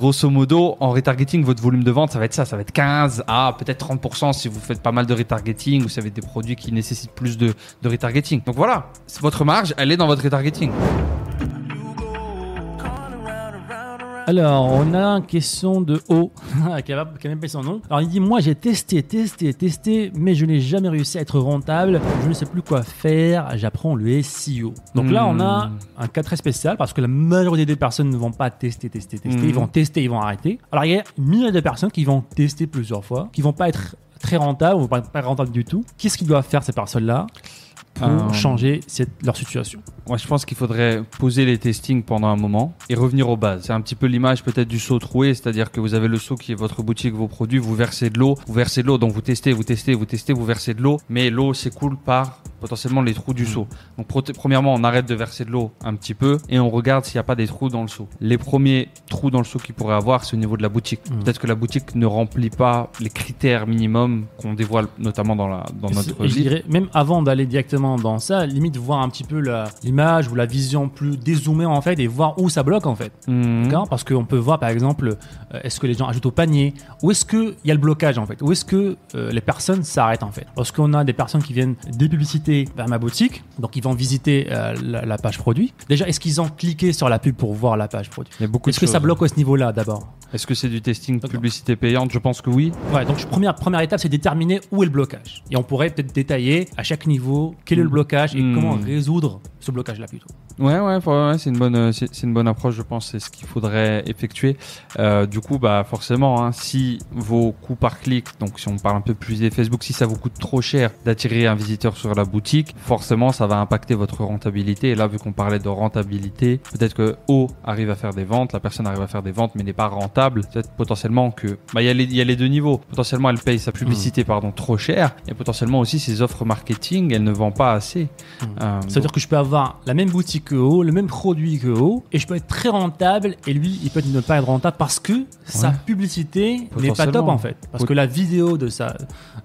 Grosso modo, en retargeting, votre volume de vente, ça va être ça. Ça va être 15 à peut-être 30% si vous faites pas mal de retargeting ou si vous avez des produits qui nécessitent plus de, de retargeting. Donc voilà, votre marge, elle est dans votre retargeting. Alors, on a une question de O, qui a même pas son nom. Alors, il dit Moi, j'ai testé, testé, testé, mais je n'ai jamais réussi à être rentable. Je ne sais plus quoi faire. J'apprends le SEO. Donc là, on a Hmm. un cas très spécial parce que la majorité des personnes ne vont pas tester, tester, tester. Hmm. Ils vont tester, ils vont arrêter. Alors, il y a une milliers de personnes qui vont tester plusieurs fois, qui vont pas être très rentables ou pas pas rentables du tout. Qu'est-ce qu'ils doivent faire, ces personnes-là, pour Euh, changer cette- leur situation Moi, je pense qu'il faudrait poser les testings pendant un moment et revenir aux bases. C'est un petit peu l'image peut-être du seau troué, c'est-à-dire que vous avez le seau qui est votre boutique, vos produits, vous versez de l'eau, vous versez de l'eau, donc vous testez, vous testez, vous testez, vous versez de l'eau, mais l'eau s'écoule par potentiellement les trous du seau. Donc premièrement, on arrête de verser de l'eau un petit peu et on regarde s'il n'y a pas des trous dans le seau. Les premiers trous dans le seau qu'il pourrait avoir, c'est au niveau de la boutique. Mhm. Peut-être que la boutique ne remplit pas les critères minimums qu'on dévoile notamment dans, la, dans notre livre. dirais, même avant d'aller directement dans ça, limite voir un petit peu l'image ou la vision plus dézoomée en fait et voir où ça bloque en fait. Mhm. D'accord? Parce qu'on peut voir par exemple, euh, est-ce que les gens ajoutent au panier? Où est-ce qu'il y a le blocage en fait? Où est-ce que euh, les personnes s'arrêtent en fait? Parce qu'on a des personnes qui viennent des publicités vers ma boutique, donc ils vont visiter euh, la, la page produit. Déjà, est-ce qu'ils ont cliqué sur la pub pour voir la page produit? Est-ce que ça choses. bloque à ce niveau-là d'abord? Est-ce que c'est du testing D'accord. publicité payante? Je pense que oui. Ouais, donc première, première étape, c'est déterminer où est le blocage. Et on pourrait peut-être détailler à chaque niveau quel est le Mm. blocage et Mm. comment résoudre ce blocage-là plutôt. Ouais, ouais, c'est une bonne, euh, c'est une bonne approche, je pense. C'est ce qu'il faudrait effectuer. Euh, du coup, bah forcément, hein, si vos coûts par clic, donc si on parle un peu plus des Facebook, si ça vous coûte trop cher d'attirer un visiteur sur la boutique, forcément, ça va impacter votre rentabilité. Et là, vu qu'on parlait de rentabilité, peut-être que O arrive à faire des ventes, la personne arrive à faire des ventes, mais n'est pas rentable. Peut-être potentiellement que, bah, il y a les, il y a les deux niveaux. Potentiellement, elle paye sa publicité, pardon, trop cher, et potentiellement aussi ses offres marketing, elle ne vend pas assez. Euh, C'est-à-dire que je peux avoir la même boutique que O, le même produit que O, et je peux être très rentable, et lui, il peut ne pas être rentable parce que sa publicité n'est pas top en fait. Parce que la vidéo de, sa,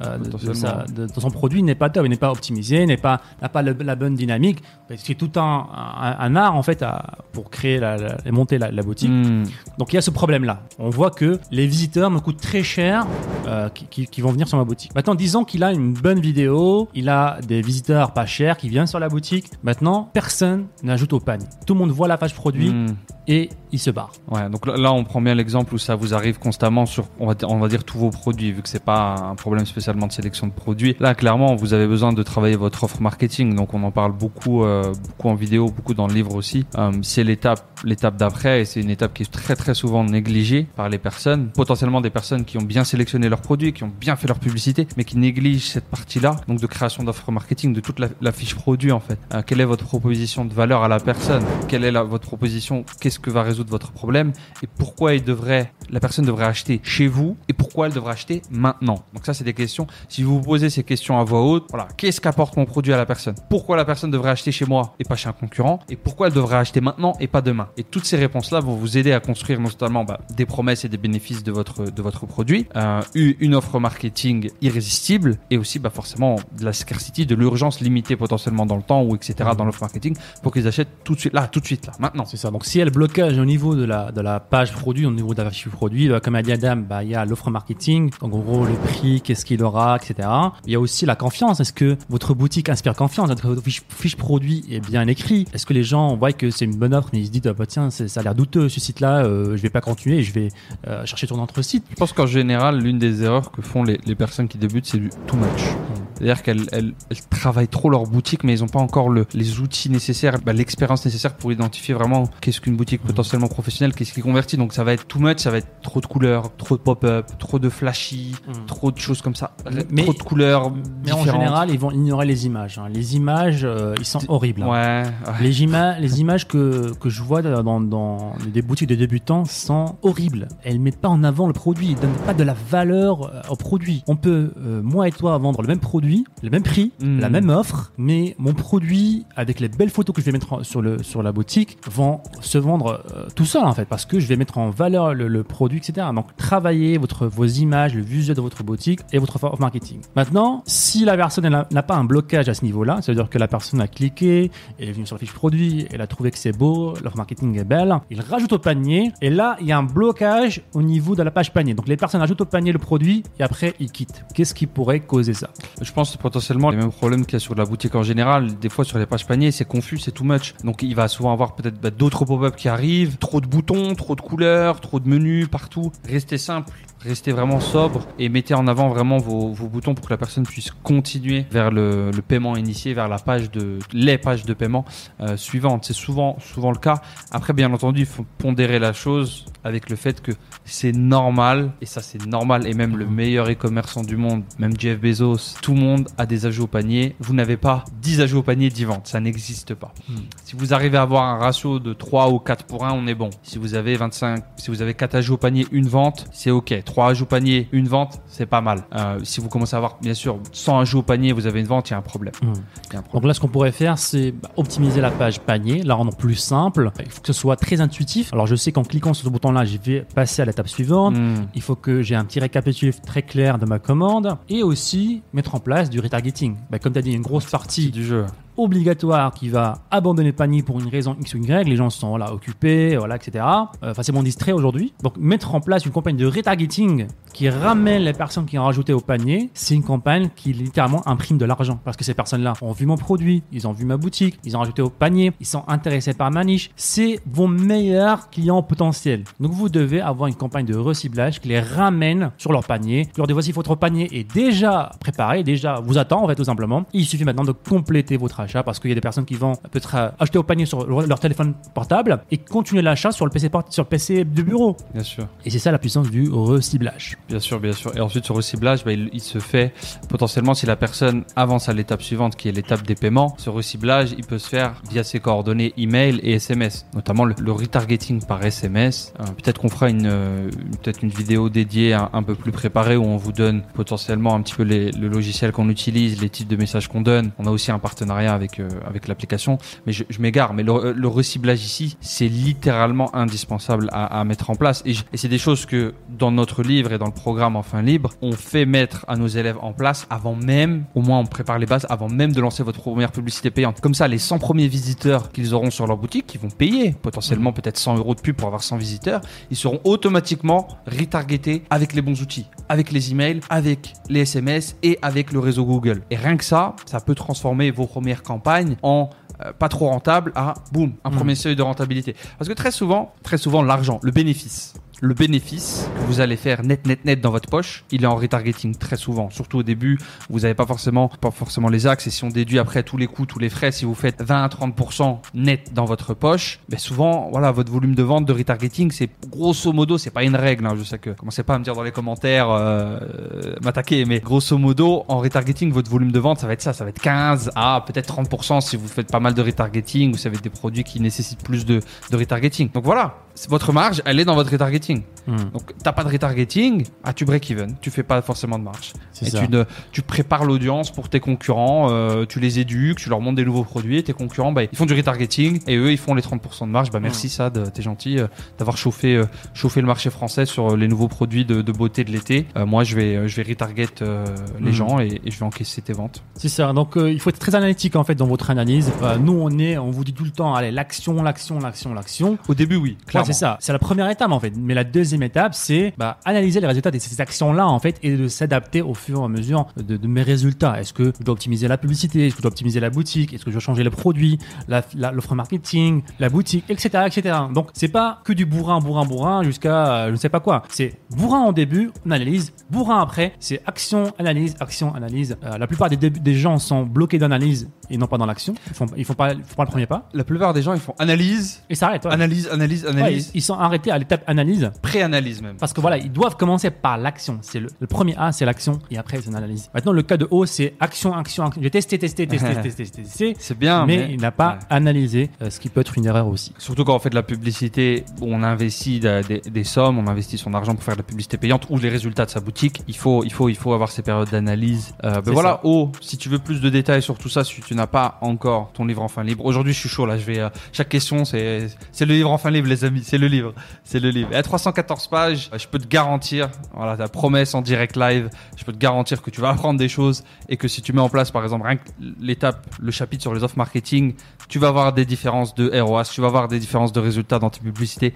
euh, de- de, Potentiellement. sa- de- de son produit n'est pas top, il n'est pas optimisé, n'est pas, n'a pas le- la bonne dynamique. C'est tout un, un, un art en fait à- pour créer la, la- et monter la, la boutique. hmm. Donc il y a ce problème-là. On voit que les visiteurs me coûtent très cher euh, qui, qui- qui vont venir sur ma boutique. Maintenant, disons qu'il a une bonne vidéo, il a des visiteurs pas chers qui viennent sur la boutique. Maintenant, personne n'ajoute au panier. Tout le monde voit la page produit Hmm. et il se barre. Ouais, donc là, on prend bien l'exemple où ça vous arrive constamment sur, on va, dire- on va dire tous vos produits, vu que c'est pas un problème spécialement de sélection de produits. Là, clairement, vous avez besoin de travailler votre offre marketing, donc on en parle beaucoup, euh, beaucoup en vidéo, beaucoup dans le livre aussi. Euh, c'est l'étape, l'étape d'après, et c'est une étape qui est très très souvent négligée par les personnes, potentiellement des personnes qui ont bien sélectionné leurs produits, qui ont bien fait leur publicité, mais qui négligent cette partie-là, donc de création d'offres marketing, de toute la, fiche produit en fait. Euh, quelle est votre proposition de valeur à la personne? Quelle est la, votre proposition? Qu'est-ce que va résoudre votre problème? Et pourquoi il devrait, la personne devrait acheter chez vous? Et pourquoi elle devrait acheter maintenant? Donc ça, c'est des questions. Si vous vous posez ces questions à voix haute, voilà, qu'est-ce qu'apporte mon produit à la personne? Pourquoi la personne devrait acheter chez moi et pas chez un concurrent? Et pourquoi elle devrait acheter maintenant et pas demain? Et toutes ces réponses-là vont vous aider à construire non bah, des promesses et des bénéfices de votre de votre produit, euh, une offre marketing irrésistible et aussi bah, forcément de la scarcity, de l'urgence limitée potentiellement dans le temps ou etc. dans l'offre marketing pour qu'ils achètent tout de suite là, tout de suite là, maintenant. C'est ça. Donc s'il y a le blocage au niveau de la, de la page produit, au niveau de la fiche produit, bah, comme a dit Adam, bah, il y a l'offre marketing, donc en gros le prix, qu'est-ce qu'il aura, etc. Il y a aussi la confiance. Est-ce que votre boutique inspire confiance Est-ce que votre fiche, fiche produit est bien écrit Est-ce que les gens voient que c'est une bonne offre mais ils se disent ah, bah, tiens ça a l'air douteux ce site-là, euh, je vais pas continuer, je vais euh, chercher sur notre site. Je pense qu'en général, l'une des erreurs que font les personnes qui débutent, c'est du too much. C'est-à-dire qu'elles elles, elles travaillent trop leur boutique, mais ils n'ont pas encore le, les outils nécessaires, bah, l'expérience nécessaire pour identifier vraiment qu'est-ce qu'une boutique potentiellement professionnelle, qu'est-ce qui convertit. Donc ça va être too much, ça va être trop de couleurs, trop de pop-up, trop de flashy, Mm. trop de choses comme ça, Mais- trop de couleurs Mais en général, ils vont ignorer les images. hein. Les images, euh, ils sont horribles. hein. Ouais, ouais. Les, ima- les images que, que je vois dans, dans des boutiques de débutants sont horribles. Elles mettent pas en avant le produit, elles donnent pas de la valeur euh, au produit. On peut, euh, moi et toi, vendre le même produit produit, le même prix, Mm. la même offre, mais mon produit avec les belles photos que je vais mettre sur le sur la boutique vont se vendre euh, tout seul en fait parce que je vais mettre en valeur le, le produit, etc. Donc travaillez votre vos images, le visuel de votre boutique et votre offre marketing. Maintenant, si la personne n'a pas un blocage à ce niveau-là, c'est-à-dire que la personne a cliqué, elle est venue sur la fiche produit, elle a trouvé que c'est beau, l'offre marketing est belle, il rajoute au panier et là il y a un blocage au niveau de la page panier. Donc les personnes ajoutent au panier le produit et après ils quittent. Qu'est-ce qui pourrait causer ça? Je pense potentiellement les mêmes problèmes qu'il y a sur la boutique en général. Des fois sur les pages paniers, c'est confus, c'est too much. Donc il va souvent avoir peut-être bah, d'autres pop-up qui arrivent, trop de boutons, trop de couleurs, trop de menus partout. Restez simple. Restez vraiment sobre et mettez en avant vraiment vos, vos boutons pour que la personne puisse continuer vers le, le paiement initié, vers la page de les pages de paiement euh, suivantes. C'est souvent souvent le cas. Après, bien entendu, il faut pondérer la chose avec le fait que c'est normal et ça c'est normal et même le meilleur e-commerçant du monde, même Jeff Bezos, tout le monde a des ajouts au panier. Vous n'avez pas 10 ajouts au panier, 10 ventes, ça n'existe pas. Hmm. Si vous arrivez à avoir un ratio de 3 ou 4 pour 1, on est bon. Si vous avez 25, si vous avez 4 ajouts au panier, une vente, c'est OK. 3 ajouts au panier, une vente, c'est pas mal. Euh, si vous commencez à avoir bien sûr 100 ajouts au panier, vous avez une vente, il y a un problème. Hmm. Il y a un problème. Donc là, ce qu'on pourrait faire, c'est bah, optimiser la page panier, la rendre plus simple. Il faut que ce soit très intuitif. Alors, je sais qu'en cliquant sur ce bouton-là, je vais passer à l'étape suivante. Hmm. Il faut que j'ai un petit récapitulatif très clair de ma commande et aussi mettre en place du retargeting. Bah, comme tu as dit, une grosse partie du jeu. Obligatoire qui va abandonner le panier pour une raison X ou Y. Les gens sont voilà, occupés, voilà, etc. Euh, facilement distraits aujourd'hui. Donc, mettre en place une campagne de retargeting qui ramène les personnes qui ont rajouté au panier, c'est une campagne qui littéralement imprime de l'argent. Parce que ces personnes-là ont vu mon produit, ils ont vu ma boutique, ils ont rajouté au panier, ils sont intéressés par ma niche. C'est vos meilleurs clients potentiels. Donc, vous devez avoir une campagne de reciblage qui les ramène sur leur panier. Leur dit voici votre panier est déjà préparé, déjà vous attend en fait tout simplement. Il suffit maintenant de compléter votre achat parce qu'il y a des personnes qui vont peut-être euh, acheter au panier sur leur téléphone portable et continuer l'achat sur le PC port- sur le PC de bureau. Bien sûr. Et c'est ça la puissance du reciblage. Bien sûr, bien sûr. Et ensuite, ce reciblage, bah, il, il se fait potentiellement si la personne avance à l'étape suivante, qui est l'étape des paiements. Ce reciblage, il peut se faire via ses coordonnées email et SMS, notamment le, le retargeting par SMS. Euh, peut-être qu'on fera une, euh, une- peut-être une vidéo dédiée un, un peu plus préparée où on vous donne potentiellement un petit peu les- le logiciel qu'on utilise, les types de messages qu'on donne. On a aussi un partenariat avec euh, avec l'application. Mais je, je m'égare. Mais le, le reciblage ici, c'est littéralement indispensable à, à mettre en place. Et, c'est des choses que dans notre livre et dans le programme Enfin Libre, on fait mettre à nos élèves en place avant même, au moins on prépare les bases, avant même de lancer votre première publicité payante. Comme ça, les 100 premiers visiteurs qu'ils auront sur leur boutique, qui vont payer potentiellement peut-être 100 euros de pub pour avoir 100 visiteurs, ils seront automatiquement retargetés avec les bons outils, avec les emails, avec les SMS et avec le réseau Google. Et rien que ça, ça peut transformer vos premières campagnes en euh, pas trop rentable à boum, un Mm. premier seuil de rentabilité. Parce que très souvent, très souvent, l'argent, le bénéfice, le bénéfice que vous allez faire net, net, net dans votre poche, il est en retargeting très souvent. Surtout au début, vous n'avez pas forcément, pas forcément les axes. Et si on déduit après tous les coûts, tous les frais, si vous faites 20 à 30% net dans votre poche, ben souvent, voilà, votre volume de vente de retargeting, c'est grosso modo, c'est pas une règle. hein. je sais que commencez pas à me dire dans les commentaires, euh, euh, m'attaquer, mais grosso modo, en retargeting, votre volume de vente, ça va être ça, ça va être 15 à peut-être 30% si vous faites pas mal de retargeting ou si vous avez des produits qui nécessitent plus de, de retargeting. Donc voilà, votre marge, elle est dans votre retargeting. Hmm. Donc, t'as pas de retargeting, ah, tu break even, tu fais pas forcément de. C'est Et tu, ne- tu prépares l'audience pour tes concurrents, euh, tu les éduques, tu leur montres des nouveaux produits, et tes concurrents, bah, ils font du retargeting, et eux, ils font les 30% de marge. Bah, merci Sad, t'es gentil euh, d'avoir chauffé, euh, chauffé le marché français sur les nouveaux produits de, de beauté de l'été. Moi, je vais, je vais retarget les Mhm. gens et, et je vais encaisser tes ventes. C'est ça. Donc, il faut être très analytique en fait dans votre analyse. Nous, on est, on vous dit tout le temps, allez, l'action, l'action, l'action, l'action. Au début, oui, Ouais, clairement. c'est ça. C'est la première étape en fait. Mais la deuxième étape, c'est bah, analyser les résultats de ces actions-là en fait et de s'adapter au fur et à mesure de, de mes résultats. Est-ce que je dois optimiser la publicité? Est-ce que je dois optimiser la boutique? Est-ce que je dois changer le produit, la- la- l'offre marketing, la boutique, etc., etc. Donc c'est pas que du bourrin, bourrin, bourrin jusqu'à euh, je ne sais pas quoi. C'est bourrin au début, on analyse. Bourrin après, c'est action, analyse, action, analyse. Euh, la plupart des, gens sont bloqués d'analyse et non pas dans l'action. Ils font, ils font pas, ils font pas le premier pas La plupart des gens, ils font analyse, et s'arrêtent. ouais. analyse, analyse, Ouais, analyse. ils, ils sont arrêtés à l'étape analyse analyse. Pré-analyse même. Parce que voilà, ils doivent commencer par l'action. C'est le, le premier A, c'est l'action, et après c'est l'analyse. Maintenant, le cas de O, c'est action, action, action. J'ai testé, testé, testé, testé, testé, testé, C'est bien, mais, mais, il n'a pas Ouais. analysé, euh, ce qui peut être une erreur aussi. Surtout quand on fait de la publicité, on investit de- des- des sommes, on investit son argent pour faire de la publicité payante ou les résultats de sa boutique. Il faut, il faut, il faut avoir ces périodes d'analyse. Euh, ben voilà. Oh, si tu veux plus de détails sur tout ça, si tu n'as pas encore ton livre en fin libre. Aujourd'hui, je suis chaud là. Je vais. euh, chaque question, c'est, c'est le livre en fin libre, les amis. C'est le livre. C'est le livre. À 314 pages, euh, je peux te garantir, voilà, ta promesse en direct live, je peux te garantir que tu vas apprendre des choses et que si tu mets en place, par exemple, rien que l'étape, le chapitre sur les offres marketing, tu vas voir des différences de ROAS, tu vas voir des différences de résultats dans tes publicités.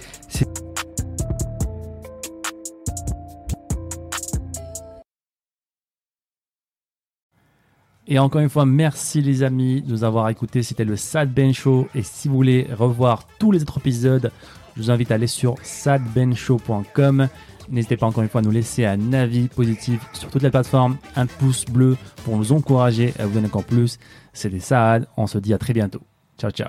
Et encore une fois, merci les amis de nous avoir écoutés. C'était le Sad Ben Show. Et si vous voulez revoir tous les autres épisodes, je vous invite à aller sur sadbenshow.com. N'hésitez pas encore une fois à nous laisser un avis positif sur toutes les plateformes, un pouce bleu pour nous encourager à vous donner encore plus. C'était Saad. On se dit à très bientôt. Ciao, ciao.